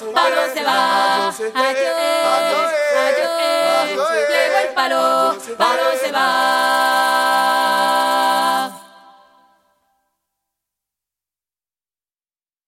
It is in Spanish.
Pablo se va. Adiós, adiós, llegó el palo, Pablo se va.